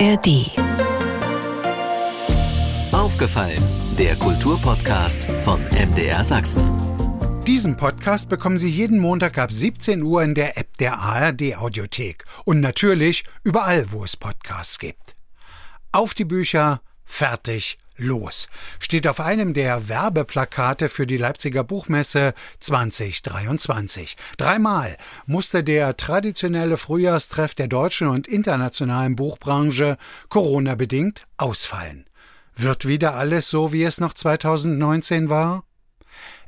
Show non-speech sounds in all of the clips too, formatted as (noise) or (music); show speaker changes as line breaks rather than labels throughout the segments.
ARD.
Aufgefallen, der Kulturpodcast von MDR Sachsen.
Diesen Podcast bekommen Sie jeden Montag ab 17 Uhr in der App der ARD Audiothek und natürlich überall, wo es Podcasts gibt. Auf die Bücher, fertig, los steht auf einem der Werbeplakate für die Leipziger Buchmesse 2023. Dreimal musste der traditionelle Frühjahrstreff der deutschen und internationalen Buchbranche Corona-bedingt ausfallen. Wird wieder alles so, wie es noch 2019 war?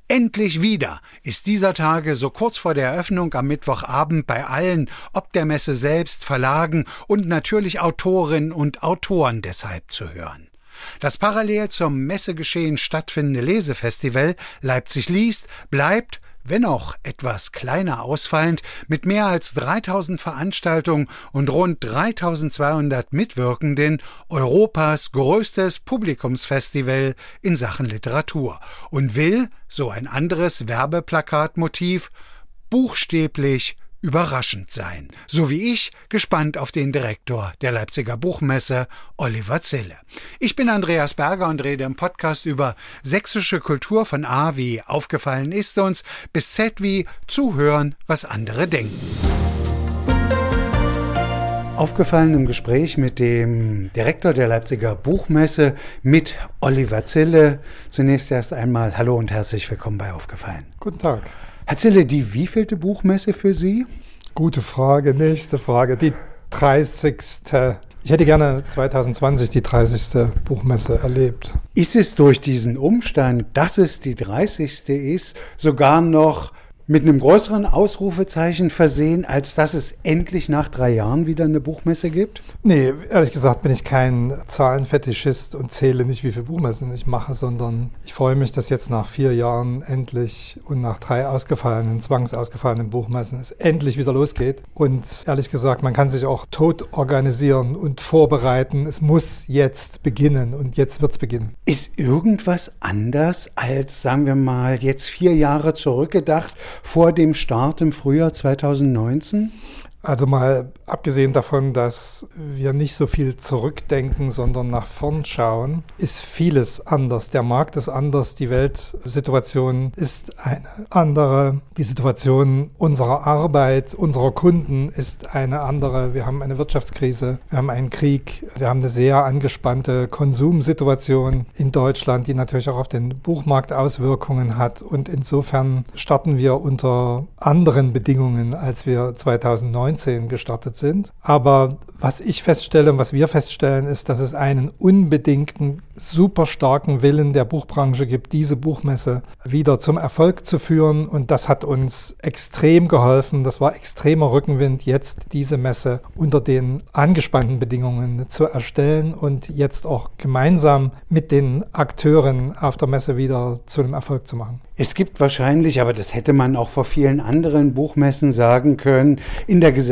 Endlich wieder ist dieser Tage so kurz vor der Eröffnung am Mittwochabend bei allen, ob der Messe selbst, Verlagen und natürlich Autorinnen und Autoren deshalb zu hören. Das parallel zum Messegeschehen stattfindende Lesefestival Leipzig liest bleibt wenn auch etwas kleiner ausfallend, mit mehr als 3000 Veranstaltungen und rund 3200 Mitwirkenden Europas größtes Publikumsfestival in Sachen Literatur. Und will, so ein anderes Werbeplakatmotiv, buchstäblich überraschend sein. So wie ich gespannt auf den Direktor der Leipziger Buchmesse, Oliver Zille. Ich bin Andreas Berger und rede im Podcast über sächsische Kultur von A wie aufgefallen ist uns bis Z wie zuhören, was andere denken. Aufgefallen im Gespräch mit dem Direktor der Leipziger Buchmesse mit Oliver Zille. Zunächst erst einmal Hallo und herzlich willkommen bei Aufgefallen.
Guten Tag.
Herr Zille, die wievielte Buchmesse für Sie?
Gute Frage, nächste Frage. Die 30. Ich hätte gerne 2020 die 30. Buchmesse erlebt.
Ist es durch diesen Umstand, dass es die 30. ist, sogar noch mit einem größeren Ausrufezeichen versehen, als dass es endlich nach drei Jahren wieder eine Buchmesse gibt?
Nee, ehrlich gesagt bin ich kein Zahlenfetischist und zähle nicht, wie viele Buchmessen ich mache, sondern ich freue mich, dass jetzt nach vier Jahren endlich und nach drei ausgefallenen, zwangsausgefallenen Buchmessen es endlich wieder losgeht. Und ehrlich gesagt, man kann sich auch tot organisieren und vorbereiten. Es muss jetzt beginnen und jetzt wird es beginnen.
Ist irgendwas anders als, sagen wir mal, jetzt vier Jahre zurückgedacht? Vor dem Start im Frühjahr 2019?
Also mal abgesehen davon, dass wir nicht so viel zurückdenken, sondern nach vorn schauen, ist vieles anders. Der Markt ist anders, die Weltsituation ist eine andere. Die Situation unserer Arbeit, unserer Kunden ist eine andere. Wir haben eine Wirtschaftskrise, wir haben einen Krieg, wir haben eine sehr angespannte Konsumsituation in Deutschland, die natürlich auch auf den Buchmarkt Auswirkungen hat. Und insofern starten wir unter anderen Bedingungen, als wir 2019 2019 gestartet sind. Aber was ich feststelle und was wir feststellen, ist, dass es einen unbedingten, super starken Willen der Buchbranche gibt, diese Buchmesse wieder zum Erfolg zu führen. Und das hat uns extrem geholfen. Das war extremer Rückenwind, jetzt diese Messe unter den angespannten Bedingungen zu erstellen und jetzt auch gemeinsam mit den Akteuren auf der Messe wieder zu einem Erfolg zu machen.
Es gibt wahrscheinlich, aber das hätte man auch vor vielen anderen Buchmessen sagen können, in der Gesellschaft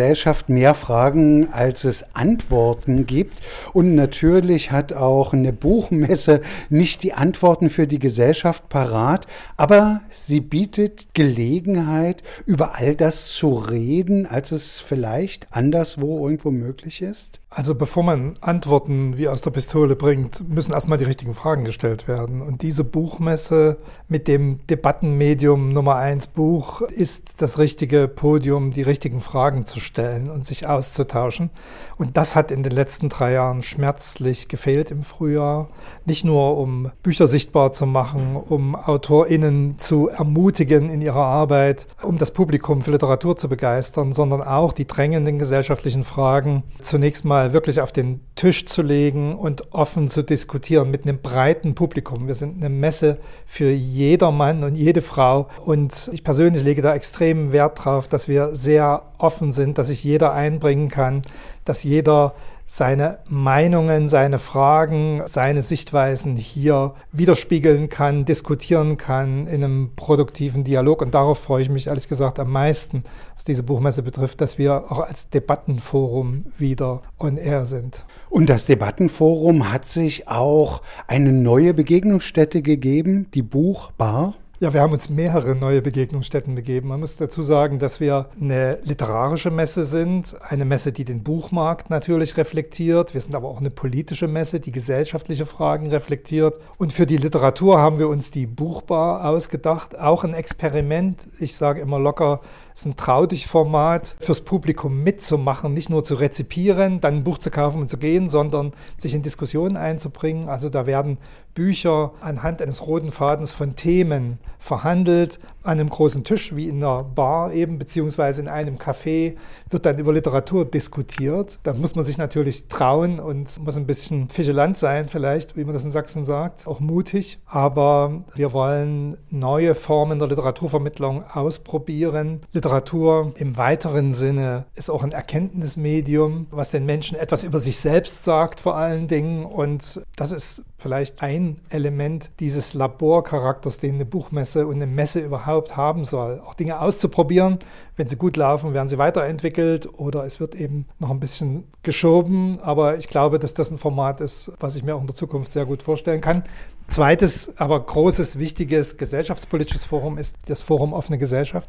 mehr Fragen, als es Antworten gibt. Und natürlich hat auch eine Buchmesse nicht die Antworten für die Gesellschaft parat, aber sie bietet Gelegenheit, über all das zu reden, als es vielleicht anderswo irgendwo möglich ist.
Also bevor man Antworten wie aus der Pistole bringt, müssen erstmal die richtigen Fragen gestellt werden. Und diese Buchmesse mit dem Debattenmedium Nummer eins Buch ist das richtige Podium, die richtigen Fragen zu stellen und sich auszutauschen. Und das hat in den letzten drei Jahren schmerzlich gefehlt im Frühjahr. Nicht nur um Bücher sichtbar zu machen, um AutorInnen zu ermutigen in ihrer Arbeit, um das Publikum für Literatur zu begeistern, sondern auch die drängenden gesellschaftlichen Fragen zunächst mal mal wirklich auf den Tisch zu legen und offen zu diskutieren mit einem breiten Publikum. Wir sind eine Messe für jeder Mann und jede Frau. Und ich persönlich lege da extremen Wert drauf, dass wir sehr offen sind, dass sich jeder einbringen kann, dass jeder seine Meinungen, seine Fragen, seine Sichtweisen hier widerspiegeln kann, diskutieren kann in einem produktiven Dialog. Und darauf freue ich mich ehrlich gesagt am meisten, was diese Buchmesse betrifft, dass wir auch als Debattenforum wieder on air sind.
Und das Debattenforum hat sich auch eine neue Begegnungsstätte gegeben, die Buchbar.
Ja, wir haben uns mehrere neue Begegnungsstätten begeben. Man muss dazu sagen, dass wir eine literarische Messe sind, eine Messe, die den Buchmarkt natürlich reflektiert. Wir sind aber auch eine politische Messe, die gesellschaftliche Fragen reflektiert. Und für die Literatur haben wir uns die Buchbar ausgedacht. Auch ein Experiment. Ich sage immer locker, es ist ein Trau dich Format fürs Publikum mitzumachen, nicht nur zu rezipieren, dann ein Buch zu kaufen und zu gehen, sondern sich in Diskussionen einzubringen. Also da werden Bücher anhand eines roten Fadens von Themen verhandelt, an einem großen Tisch wie in einer Bar eben, beziehungsweise in einem Café wird dann über Literatur diskutiert. Da muss man sich natürlich trauen und muss ein bisschen vigilant sein vielleicht, wie man das in Sachsen sagt, auch mutig. Aber wir wollen neue Formen der Literaturvermittlung ausprobieren. Literatur im weiteren Sinne ist auch ein Erkenntnismedium, was den Menschen etwas über sich selbst sagt vor allen Dingen. Und das ist vielleicht ein Element dieses Laborcharakters, den eine Buchmesse und eine Messe überhaupt haben soll. Auch Dinge auszuprobieren. Wenn sie gut laufen, werden sie weiterentwickelt oder es wird eben noch ein bisschen geschoben. Aber ich glaube, dass das ein Format ist, was ich mir auch in der Zukunft sehr gut vorstellen kann. Zweites, aber großes, wichtiges gesellschaftspolitisches Forum ist das Forum Offene Gesellschaft.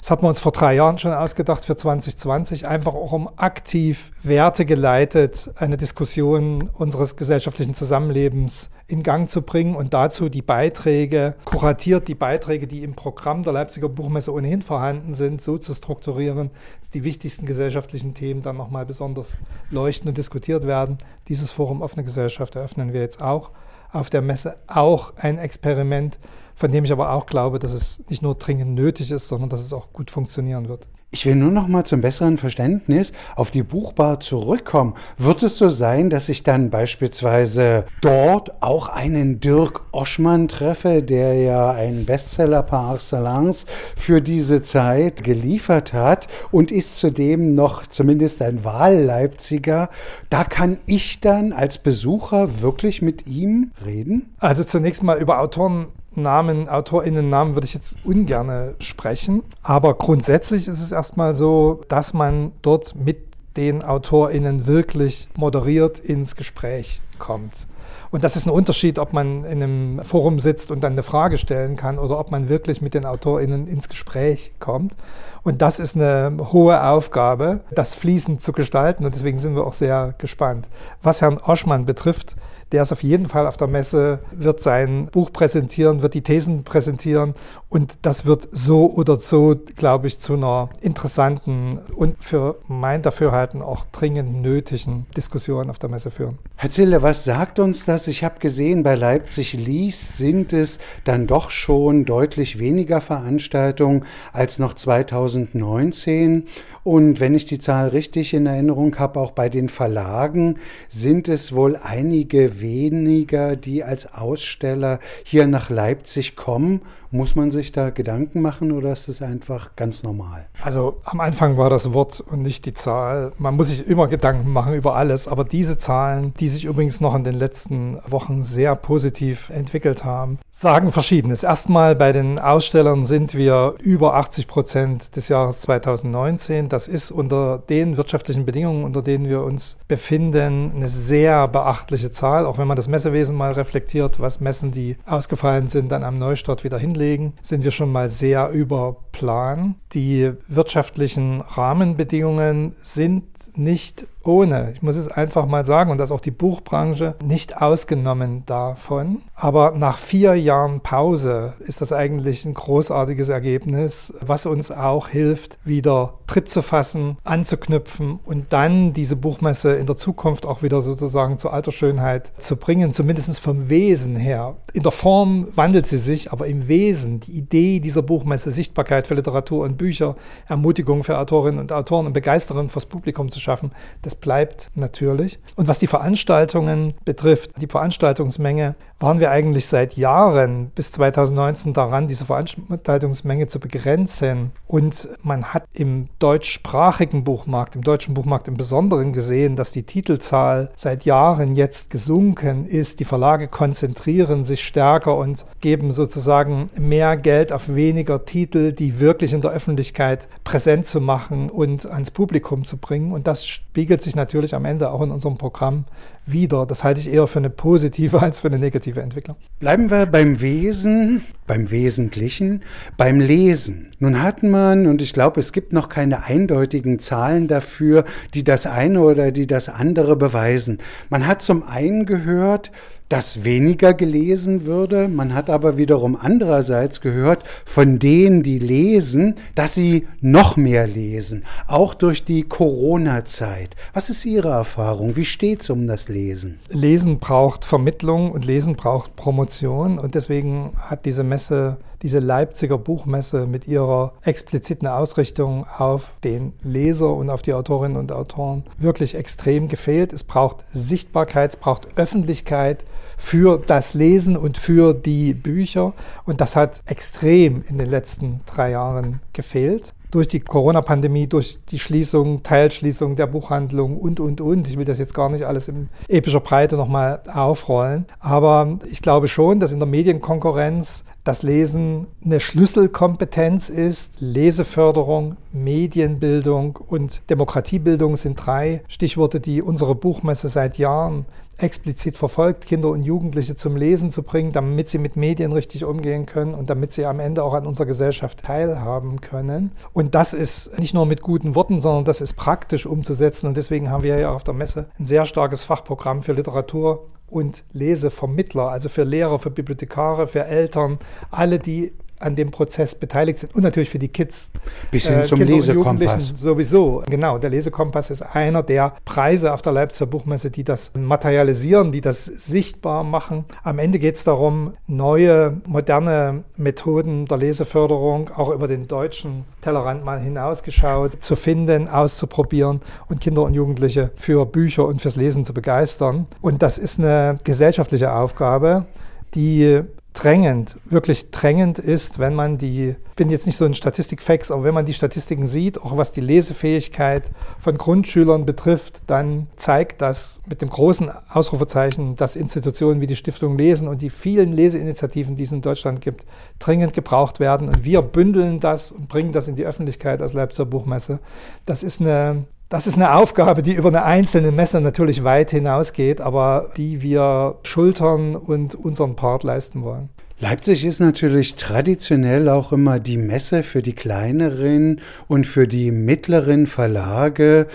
Das hatten wir uns vor drei Jahren schon ausgedacht für 2020, einfach auch um aktiv wertegeleitet eine Diskussion unseres gesellschaftlichen Zusammenlebens in Gang zu bringen und dazu die Beiträge, kuratiert die Beiträge, die im Programm der Leipziger Buchmesse ohnehin vorhanden sind, so zu strukturieren, dass die wichtigsten gesellschaftlichen Themen dann nochmal besonders leuchten und diskutiert werden. Dieses Forum Offene Gesellschaft eröffnen wir jetzt auch auf der Messe auch ein Experiment, von dem ich aber auch glaube, dass es nicht nur dringend nötig ist, sondern dass es auch gut funktionieren wird.
Ich will nur noch mal zum besseren Verständnis auf die Buchbar zurückkommen. Wird es so sein, dass ich dann beispielsweise dort auch einen Dirk Oschmann treffe, der ja einen Bestseller par excellence für diese Zeit geliefert hat und ist zudem noch zumindest ein Wahlleipziger? Da kann ich dann als Besucher wirklich mit ihm reden?
Also zunächst mal über Autoren Namen, AutorInnen-Namen würde ich jetzt ungern sprechen. Aber grundsätzlich ist es erstmal so, dass man dort mit den AutorInnen wirklich moderiert ins Gespräch kommt. Und das ist ein Unterschied, ob man in einem Forum sitzt und dann eine Frage stellen kann oder ob man wirklich mit den AutorInnen ins Gespräch kommt. Und das ist eine hohe Aufgabe, das fließend zu gestalten. Und deswegen sind wir auch sehr gespannt. Was Herrn Oschmann betrifft, der ist auf jeden Fall auf der Messe, wird sein Buch präsentieren, wird die Thesen präsentieren und das wird so oder so, glaube ich, zu einer interessanten und für mein Dafürhalten auch dringend nötigen Diskussion auf der Messe führen.
Herr Zille, was sagt uns das? Ich habe gesehen, bei Leipzig Lies sind es dann doch schon deutlich weniger Veranstaltungen als noch 2019. Und wenn ich die Zahl richtig in Erinnerung habe, auch bei den Verlagen sind es wohl einige weniger, die als Aussteller hier nach Leipzig kommen. Muss man sich da Gedanken machen oder ist das einfach ganz normal?
Also am Anfang war das Wort und nicht die Zahl. Man muss sich immer Gedanken machen über alles, aber diese Zahlen, die sich übrigens noch in den letzten Wochen sehr positiv entwickelt haben, sagen Verschiedenes. Erstmal bei den Ausstellern sind wir über 80 Prozent des Jahres 2019. Das ist unter den wirtschaftlichen Bedingungen, unter denen wir uns befinden, eine sehr beachtliche Zahl, auch wenn man das Messewesen mal reflektiert, was Messen, die ausgefallen sind, dann am Neustart wieder hinlegen, sind wir schon mal sehr über Plan. Die wirtschaftlichen Rahmenbedingungen sind nicht ohne. Ich muss es einfach mal sagen, und dass auch die Buchbranche nicht ausgenommen davon. Aber nach vier Jahren Pause ist das eigentlich ein großartiges Ergebnis, was uns auch hilft, wieder Tritt zu fassen, anzuknüpfen und dann diese Buchmesse in der Zukunft auch wieder sozusagen zur alter Schönheit zu bringen, zumindest vom Wesen her. In der Form wandelt sie sich, aber im Wesen, die Idee dieser Buchmesse, Sichtbarkeit für Literatur und Bücher, Ermutigung für Autorinnen und Autoren und Begeisterung fürs Publikum zu schaffen, das bleibt natürlich. Und was die Veranstaltungen betrifft, die Veranstaltungsmenge, waren wir eigentlich seit Jahren bis 2019 daran, diese Veranstaltungsmenge zu begrenzen. Und man hat im deutschsprachigen Buchmarkt, im deutschen Buchmarkt im Besonderen gesehen, dass die Titelzahl seit Jahren jetzt gesunken ist. Die Verlage konzentrieren sich stärker und geben sozusagen mehr Geld auf weniger Titel, die wirklich in der Öffentlichkeit präsent zu machen und ans Publikum zu bringen. Und das spiegelt sich natürlich am Ende auch in unserem Programm wieder. Das halte ich eher für eine positive (laughs) als für eine negative kreative Entwickler.
Bleiben wir beim Wesen, beim Wesentlichen, beim Lesen. Nun hat man, und ich glaube, es gibt noch keine eindeutigen Zahlen dafür, die das eine oder die das andere beweisen. Man hat zum einen gehört, dass weniger gelesen würde. Man hat aber wiederum andererseits gehört von denen, die lesen, dass sie noch mehr lesen, auch durch die Corona-Zeit. Was ist Ihre Erfahrung? Wie steht es um das Lesen?
Lesen braucht Vermittlung und Lesen braucht Promotion und deswegen hat diese Messe diese Leipziger Buchmesse mit ihrer expliziten Ausrichtung auf den Leser und auf die Autorinnen und Autoren wirklich extrem gefehlt. Es braucht Sichtbarkeit, es braucht Öffentlichkeit für das Lesen und für die Bücher. Und das hat extrem in den letzten drei Jahren gefehlt durch die Corona-Pandemie, durch die Schließung, Teilschließung der Buchhandlung und, und, und. Ich will das jetzt gar nicht alles in epischer Breite nochmal aufrollen. Aber ich glaube schon, dass in der Medienkonkurrenz das Lesen eine Schlüsselkompetenz ist. Leseförderung, Medienbildung und Demokratiebildung sind drei Stichworte, die unsere Buchmesse seit Jahren explizit verfolgt, Kinder und Jugendliche zum Lesen zu bringen, damit sie mit Medien richtig umgehen können und damit sie am Ende auch an unserer Gesellschaft teilhaben können. Und das ist nicht nur mit guten Worten, sondern das ist praktisch umzusetzen. Und deswegen haben wir ja auf der Messe ein sehr starkes Fachprogramm für Literatur und Lesevermittler, also für Lehrer, für Bibliothekare, für Eltern, alle, die an dem Prozess beteiligt sind und natürlich für die Kids.
Bis hin äh, zum Kinder Lesekompass.
Sowieso, genau. Der Lesekompass ist einer der Preise auf der Leipziger Buchmesse, die das materialisieren, die das sichtbar machen. Am Ende geht es darum, neue, moderne Methoden der Leseförderung, auch über den deutschen Tellerrand mal hinausgeschaut, zu finden, auszuprobieren und Kinder und Jugendliche für Bücher und fürs Lesen zu begeistern. Und das ist eine gesellschaftliche Aufgabe, die drängend, wirklich drängend ist, wenn man die, ich bin jetzt nicht so ein Statistikfax, aber wenn man die Statistiken sieht, auch was die Lesefähigkeit von Grundschülern betrifft, dann zeigt das mit dem großen Ausrufezeichen, dass Institutionen wie die Stiftung Lesen und die vielen Leseinitiativen, die es in Deutschland gibt, dringend gebraucht werden. Und wir bündeln das und bringen das in die Öffentlichkeit als Leipziger Buchmesse. Das ist eine das ist eine Aufgabe, die über eine einzelne Messe natürlich weit hinausgeht, aber die wir schultern und unseren Part leisten wollen.
Leipzig ist natürlich traditionell auch immer die Messe für die kleineren und für die mittleren Verlage.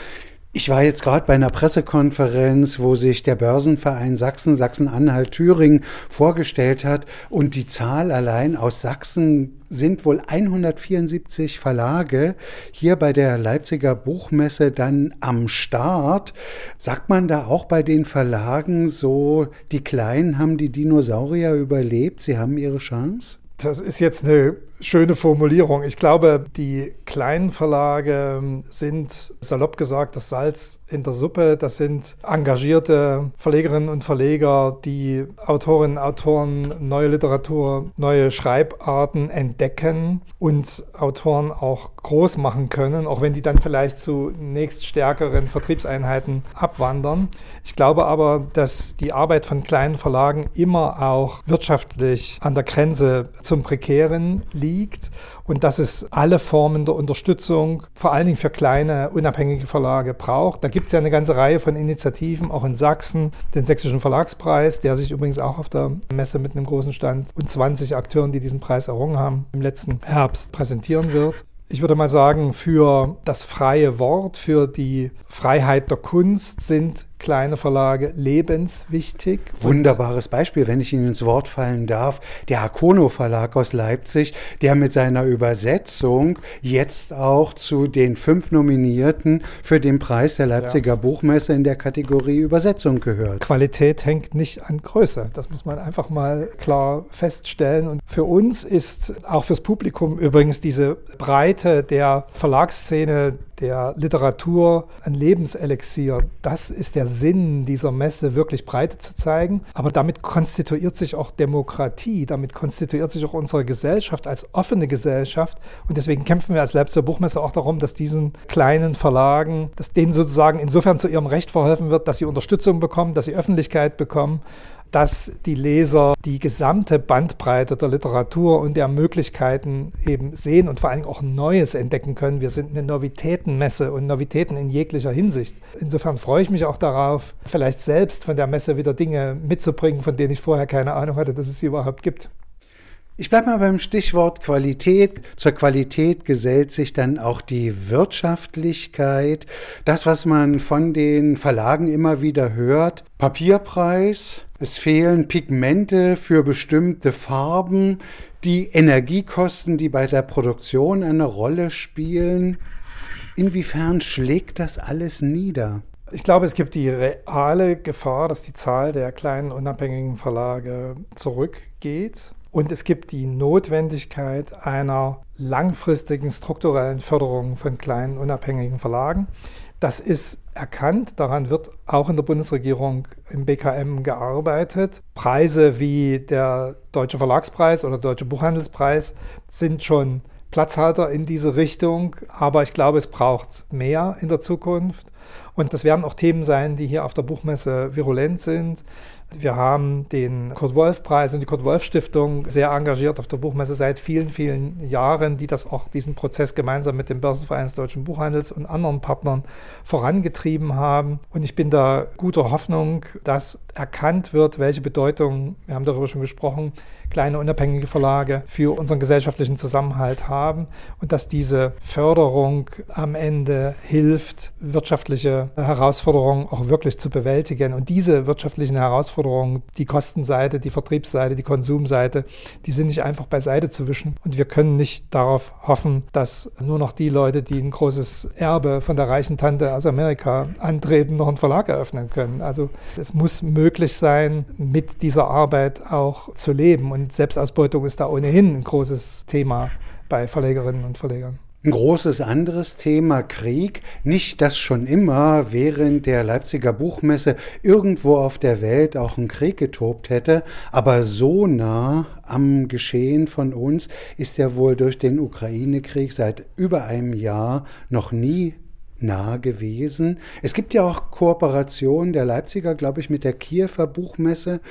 Ich war jetzt gerade bei einer Pressekonferenz, wo sich der Börsenverein Sachsen, Sachsen-Anhalt, Thüringen vorgestellt hat und die Zahl allein aus Sachsen sind wohl 174 Verlage hier bei der Leipziger Buchmesse dann am Start. Sagt man da auch bei den Verlagen so, die Kleinen haben die Dinosaurier überlebt, sie haben ihre Chance?
Das ist jetzt eine schöne Formulierung. Ich glaube, die kleinen Verlage sind, salopp gesagt, das Salz in der Suppe. Das sind engagierte Verlegerinnen und Verleger, die Autorinnen und Autoren neue Literatur, neue Schreibarten entdecken und Autoren auch groß machen können, auch wenn die dann vielleicht zu nächststärkeren Vertriebseinheiten abwandern. Ich glaube aber, dass die Arbeit von kleinen Verlagen immer auch wirtschaftlich an der Grenze zum Prekären liegt liegt und dass es alle Formen der Unterstützung, vor allen Dingen für kleine, unabhängige Verlage braucht. Da gibt es ja eine ganze Reihe von Initiativen, auch in Sachsen, den Sächsischen Verlagspreis, der sich übrigens auch auf der Messe mit einem großen Stand und 20 Akteuren, die diesen Preis errungen haben, im letzten Herbst präsentieren wird. Ich würde mal sagen, für das freie Wort, für die Freiheit der Kunst sind kleine Verlage lebenswichtig.
Wunderbares Beispiel, wenn ich Ihnen ins Wort fallen darf. Der Hakono Verlag aus Leipzig, der mit seiner Übersetzung jetzt auch zu den fünf Nominierten für den Preis der Leipziger ja. Buchmesse in der Kategorie Übersetzung gehört.
Qualität hängt nicht an Größe. Das muss man einfach mal klar feststellen. Und für uns ist auch fürs Publikum übrigens diese Breite der Verlagsszene der Literatur ein Lebenselixier. Das ist der Sinn dieser Messe, wirklich Breite zu zeigen. Aber damit konstituiert sich auch Demokratie, damit konstituiert sich auch unsere Gesellschaft als offene Gesellschaft. Und deswegen kämpfen wir als Leipziger Buchmesse auch darum, dass diesen kleinen Verlagen, dass denen sozusagen insofern zu ihrem Recht verholfen wird, dass sie Unterstützung bekommen, dass sie Öffentlichkeit bekommen dass die Leser die gesamte Bandbreite der Literatur und der Möglichkeiten eben sehen und vor allem auch Neues entdecken können. Wir sind eine Novitätenmesse und Novitäten in jeglicher Hinsicht. Insofern freue ich mich auch darauf, vielleicht selbst von der Messe wieder Dinge mitzubringen, von denen ich vorher keine Ahnung hatte, dass es sie überhaupt gibt.
Ich bleibe mal beim Stichwort Qualität. Zur Qualität gesellt sich dann auch die Wirtschaftlichkeit. Das, was man von den Verlagen immer wieder hört. Papierpreis, es fehlen Pigmente für bestimmte Farben, die Energiekosten, die bei der Produktion eine Rolle spielen. Inwiefern schlägt das alles nieder?
Ich glaube, es gibt die reale Gefahr, dass die Zahl der kleinen unabhängigen Verlage zurückgeht. Und es gibt die Notwendigkeit einer langfristigen strukturellen Förderung von kleinen unabhängigen Verlagen. Das ist erkannt, daran wird auch in der Bundesregierung im BKM gearbeitet. Preise wie der Deutsche Verlagspreis oder Deutsche Buchhandelspreis sind schon Platzhalter in diese Richtung, aber ich glaube, es braucht mehr in der Zukunft. Und das werden auch Themen sein, die hier auf der Buchmesse virulent sind. Wir haben den Kurt-Wolf-Preis und die Kurt-Wolf-Stiftung sehr engagiert auf der Buchmesse seit vielen, vielen Jahren, die das auch diesen Prozess gemeinsam mit dem Börsenverein des Deutschen Buchhandels und anderen Partnern vorangetrieben haben. Und ich bin da guter Hoffnung, dass erkannt wird, welche Bedeutung, wir haben darüber schon gesprochen, kleine unabhängige Verlage für unseren gesellschaftlichen Zusammenhalt haben und dass diese Förderung am Ende hilft, wirtschaftliche Herausforderungen auch wirklich zu bewältigen. Und diese wirtschaftlichen Herausforderungen, die Kostenseite, die Vertriebsseite, die Konsumseite, die sind nicht einfach beiseite zu wischen. Und wir können nicht darauf hoffen, dass nur noch die Leute, die ein großes Erbe von der reichen Tante aus Amerika antreten, noch einen Verlag eröffnen können. Also es muss möglich sein, mit dieser Arbeit auch zu leben. Und Selbstausbeutung ist da ohnehin ein großes Thema bei Verlegerinnen und Verlegern.
Ein großes anderes Thema Krieg. Nicht, dass schon immer während der Leipziger Buchmesse irgendwo auf der Welt auch ein Krieg getobt hätte, aber so nah am Geschehen von uns ist er wohl durch den Ukraine-Krieg seit über einem Jahr noch nie nah gewesen. Es gibt ja auch Kooperationen der Leipziger, glaube ich, mit der Kiewer Buchmesse.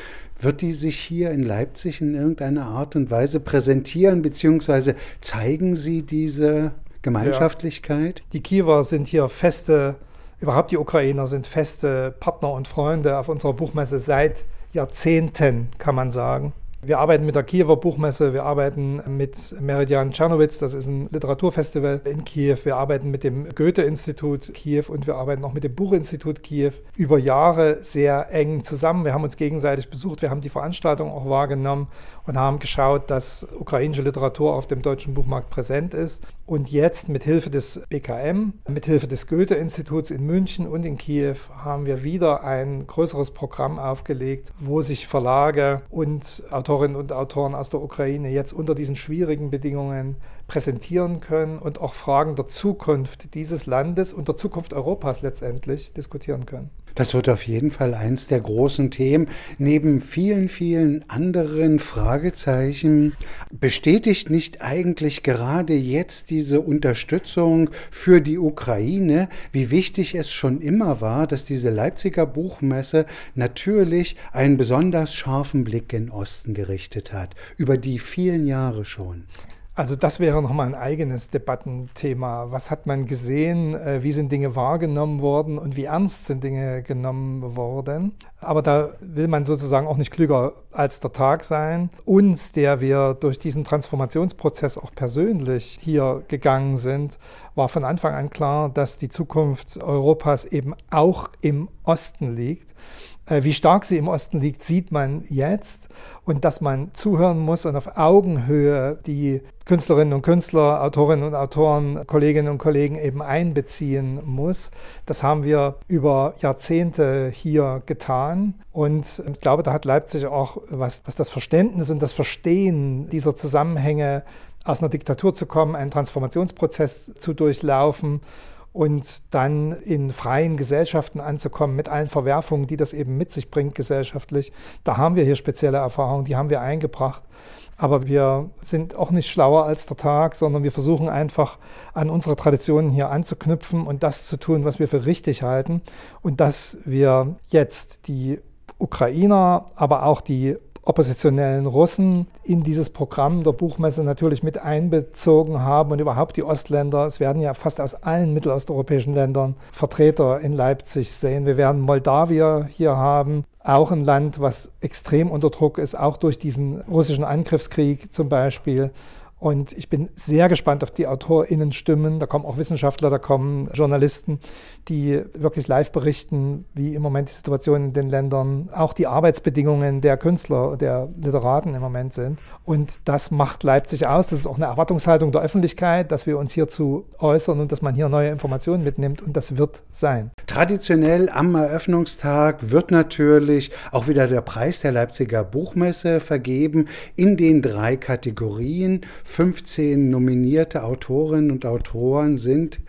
Wird die sich hier in Leipzig in irgendeiner Art und Weise präsentieren, beziehungsweise zeigen Sie diese Gemeinschaftlichkeit?
Ja. Die Kiewer sind hier feste, überhaupt die Ukrainer sind feste Partner und Freunde auf unserer Buchmesse seit Jahrzehnten, kann man sagen. Wir arbeiten mit der Kiewer Buchmesse, wir arbeiten mit Meridian Czernowitz, das ist ein Literaturfestival in Kiew, wir arbeiten mit dem Goethe-Institut Kiew und wir arbeiten auch mit dem Buchinstitut Kiew über Jahre sehr eng zusammen. Wir haben uns gegenseitig besucht, wir haben die Veranstaltung auch wahrgenommen und haben geschaut, dass ukrainische Literatur auf dem deutschen Buchmarkt präsent ist. Und jetzt mit Hilfe des BKM, mit Hilfe des Goethe-Instituts in München und in Kiew haben wir wieder ein größeres Programm aufgelegt, wo sich Verlage und Autorinnen und Autoren aus der Ukraine jetzt unter diesen schwierigen Bedingungen präsentieren können und auch Fragen der Zukunft dieses Landes und der Zukunft Europas letztendlich diskutieren können.
Das wird auf jeden Fall eins der großen Themen. Neben vielen, vielen anderen Fragezeichen bestätigt nicht eigentlich gerade jetzt diese Unterstützung für die Ukraine, wie wichtig es schon immer war, dass diese Leipziger Buchmesse natürlich einen besonders scharfen Blick in Osten gerichtet hat, über die vielen Jahre schon.
Also das wäre nochmal ein eigenes Debattenthema. Was hat man gesehen? Äh, wie sind Dinge wahrgenommen worden und wie ernst sind Dinge genommen worden? Aber da will man sozusagen auch nicht klüger als der Tag sein. Uns, der wir durch diesen Transformationsprozess auch persönlich hier gegangen sind, war von Anfang an klar, dass die Zukunft Europas eben auch im Osten liegt. Äh, wie stark sie im Osten liegt, sieht man jetzt und dass man zuhören muss und auf Augenhöhe die Künstlerinnen und Künstler, Autorinnen und Autoren, Kolleginnen und Kollegen eben einbeziehen muss. Das haben wir über Jahrzehnte hier getan und ich glaube, da hat Leipzig auch, was, was das Verständnis und das Verstehen dieser Zusammenhänge aus einer Diktatur zu kommen, einen Transformationsprozess zu durchlaufen und dann in freien Gesellschaften anzukommen mit allen Verwerfungen, die das eben mit sich bringt gesellschaftlich. Da haben wir hier spezielle Erfahrungen, die haben wir eingebracht. Aber wir sind auch nicht schlauer als der Tag, sondern wir versuchen einfach an unsere Traditionen hier anzuknüpfen und das zu tun, was wir für richtig halten. Und dass wir jetzt die Ukrainer, aber auch die oppositionellen Russen in dieses Programm der Buchmesse natürlich mit einbezogen haben und überhaupt die Ostländer. Es werden ja fast aus allen mittelosteuropäischen Ländern Vertreter in Leipzig sehen. Wir werden Moldawier hier haben, auch ein Land, was extrem unter Druck ist, auch durch diesen russischen Angriffskrieg zum Beispiel. Und ich bin sehr gespannt auf die AutorInnen-Stimmen. Da kommen auch Wissenschaftler, da kommen Journalisten, die wirklich live berichten, wie im Moment die Situation in den Ländern, auch die Arbeitsbedingungen der Künstler, der Literaten im Moment sind. Und das macht Leipzig aus. Das ist auch eine Erwartungshaltung der Öffentlichkeit, dass wir uns hierzu äußern und dass man hier neue Informationen mitnimmt. Und das wird sein.
Traditionell am Eröffnungstag wird natürlich auch wieder der Preis der Leipziger Buchmesse vergeben in den drei Kategorien 15 nominierte Autorinnen und Autoren sind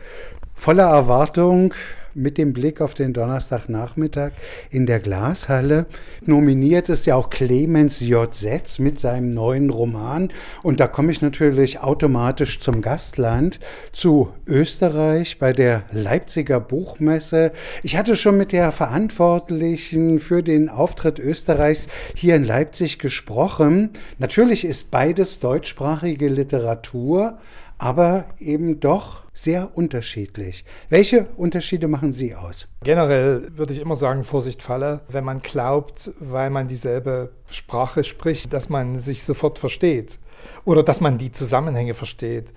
voller Erwartung mit dem Blick auf den Donnerstagnachmittag in der Glashalle. Nominiert ist ja auch Clemens J. Setz mit seinem neuen Roman. Und da komme ich natürlich automatisch zum Gastland, zu Österreich bei der Leipziger Buchmesse. Ich hatte schon mit der Verantwortlichen für den Auftritt Österreichs hier in Leipzig gesprochen. Natürlich ist beides deutschsprachige Literatur, aber eben doch sehr unterschiedlich. Welche Unterschiede machen Sie aus?
Generell würde ich immer sagen, Vorsicht falle, wenn man glaubt, weil man dieselbe Sprache spricht, dass man sich sofort versteht oder dass man die Zusammenhänge versteht.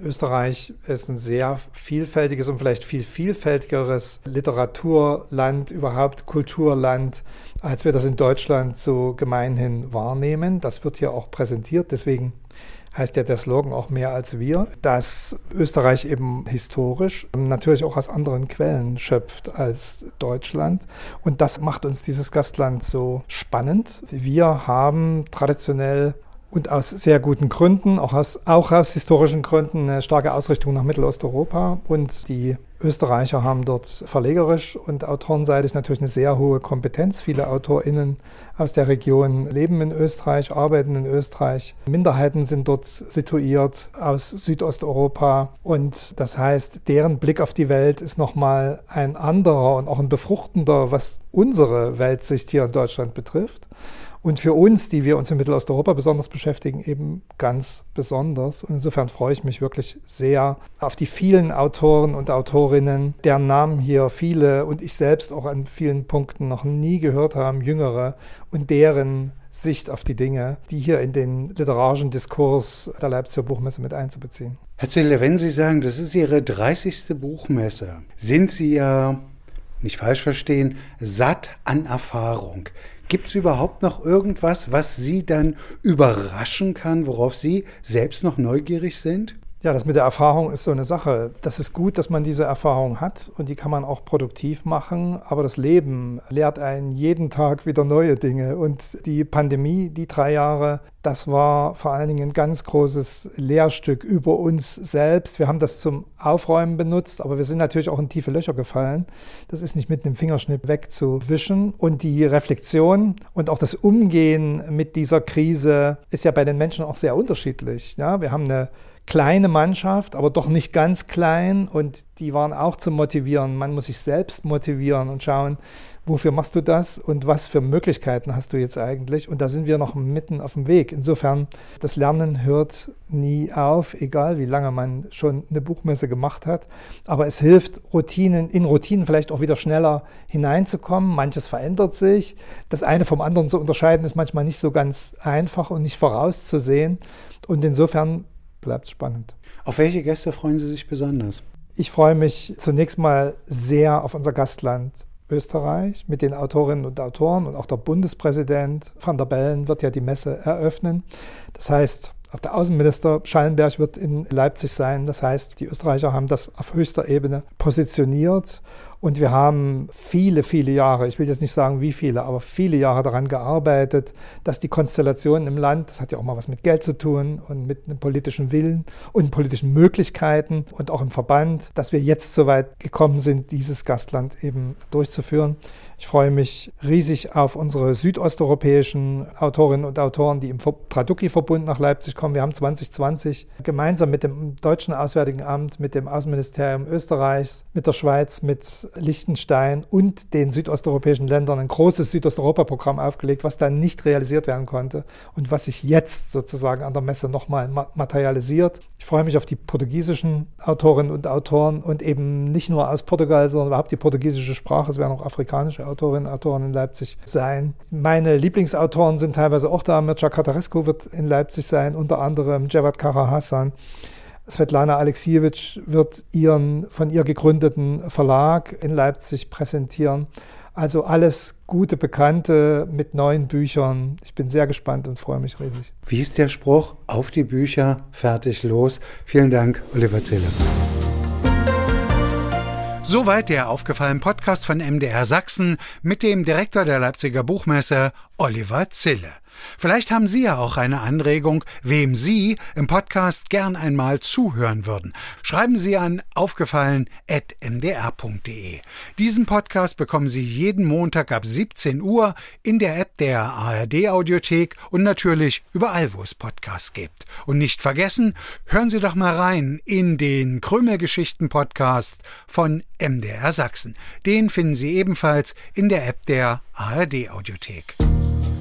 Österreich ist ein sehr vielfältiges und vielleicht viel vielfältigeres Literaturland, überhaupt Kulturland, als wir das in Deutschland so gemeinhin wahrnehmen. Das wird hier auch präsentiert. Deswegen heißt ja der Slogan auch mehr als wir, dass Österreich eben historisch natürlich auch aus anderen Quellen schöpft als Deutschland. Und das macht uns dieses Gastland so spannend. Wir haben traditionell und aus sehr guten Gründen, auch aus, auch aus historischen Gründen, eine starke Ausrichtung nach Mittelosteuropa. Und die Österreicher haben dort verlegerisch und autorenseitig natürlich eine sehr hohe Kompetenz. Viele AutorInnen aus der Region leben in Österreich, arbeiten in Österreich. Minderheiten sind dort situiert aus Südosteuropa. Und das heißt, deren Blick auf die Welt ist nochmal ein anderer und auch ein befruchtender, was unsere Weltsicht hier in Deutschland betrifft. Und für uns, die wir uns in Mittelosteuropa besonders beschäftigen, eben ganz besonders. Und insofern freue ich mich wirklich sehr auf die vielen Autoren und Autorinnen, deren Namen hier viele und ich selbst auch an vielen Punkten noch nie gehört haben, jüngere und deren Sicht auf die Dinge, die hier in den literarischen Diskurs der Leipziger Buchmesse mit einzubeziehen.
Herr Zelle, wenn Sie sagen, das ist Ihre 30. Buchmesse, sind Sie ja, nicht falsch verstehen, satt an Erfahrung. Gibt es überhaupt noch irgendwas, was Sie dann überraschen kann, worauf Sie selbst noch neugierig sind?
Ja, das mit der Erfahrung ist so eine Sache. Das ist gut, dass man diese Erfahrung hat und die kann man auch produktiv machen. Aber das Leben lehrt einen jeden Tag wieder neue Dinge. Und die Pandemie, die drei Jahre, das war vor allen Dingen ein ganz großes Lehrstück über uns selbst. Wir haben das zum Aufräumen benutzt, aber wir sind natürlich auch in tiefe Löcher gefallen. Das ist nicht mit einem Fingerschnipp wegzuwischen. Und die Reflexion und auch das Umgehen mit dieser Krise ist ja bei den Menschen auch sehr unterschiedlich. Ja, wir haben eine kleine Mannschaft, aber doch nicht ganz klein und die waren auch zu motivieren. Man muss sich selbst motivieren und schauen, wofür machst du das und was für Möglichkeiten hast du jetzt eigentlich? Und da sind wir noch mitten auf dem Weg. Insofern, das Lernen hört nie auf, egal wie lange man schon eine Buchmesse gemacht hat. Aber es hilft, Routinen, in Routinen vielleicht auch wieder schneller hineinzukommen. Manches verändert sich. Das eine vom anderen zu unterscheiden ist manchmal nicht so ganz einfach und nicht vorauszusehen. Und insofern bleibt spannend.
Auf welche Gäste freuen Sie sich besonders?
Ich freue mich zunächst mal sehr auf unser Gastland Österreich mit den Autorinnen und Autoren und auch der Bundespräsident van der Bellen wird ja die Messe eröffnen. Das heißt, auch der Außenminister Schallenberg wird in Leipzig sein. Das heißt, die Österreicher haben das auf höchster Ebene positioniert. Und wir haben viele, viele Jahre, ich will jetzt nicht sagen wie viele, aber viele Jahre daran gearbeitet, dass die Konstellationen im Land, das hat ja auch mal was mit Geld zu tun und mit einem politischen Willen und politischen Möglichkeiten und auch im Verband, dass wir jetzt so weit gekommen sind, dieses Gastland eben durchzuführen. Ich freue mich riesig auf unsere südosteuropäischen Autorinnen und Autoren, die im Traduki-Verbund nach Leipzig kommen. Wir haben 2020 gemeinsam mit dem Deutschen Auswärtigen Amt, mit dem Außenministerium Österreichs, mit der Schweiz, mit Liechtenstein und den südosteuropäischen Ländern ein großes Südosteuropa-Programm aufgelegt, was dann nicht realisiert werden konnte und was sich jetzt sozusagen an der Messe nochmal materialisiert. Ich freue mich auf die portugiesischen Autorinnen und Autoren und eben nicht nur aus Portugal, sondern überhaupt die portugiesische Sprache. Es werden auch afrikanische Autorinnen und Autoren in Leipzig sein. Meine Lieblingsautoren sind teilweise auch da. Mircea Katarescu wird in Leipzig sein, unter anderem Javad Kara Hassan. Svetlana Alexievich wird ihren von ihr gegründeten Verlag in Leipzig präsentieren. Also alles gute Bekannte mit neuen Büchern. Ich bin sehr gespannt und freue mich riesig.
Wie ist der Spruch? Auf die Bücher, fertig, los. Vielen Dank, Oliver Zille. Soweit der aufgefallene Podcast von MDR Sachsen mit dem Direktor der Leipziger Buchmesse, Oliver Zille. Vielleicht haben Sie ja auch eine Anregung, wem Sie im Podcast gern einmal zuhören würden. Schreiben Sie an aufgefallen.mdr.de. Diesen Podcast bekommen Sie jeden Montag ab 17 Uhr in der App der ARD Audiothek und natürlich überall, wo es Podcasts gibt. Und nicht vergessen, hören Sie doch mal rein in den Krümelgeschichten Podcast von MDR Sachsen. Den finden Sie ebenfalls in der App der ARD Audiothek.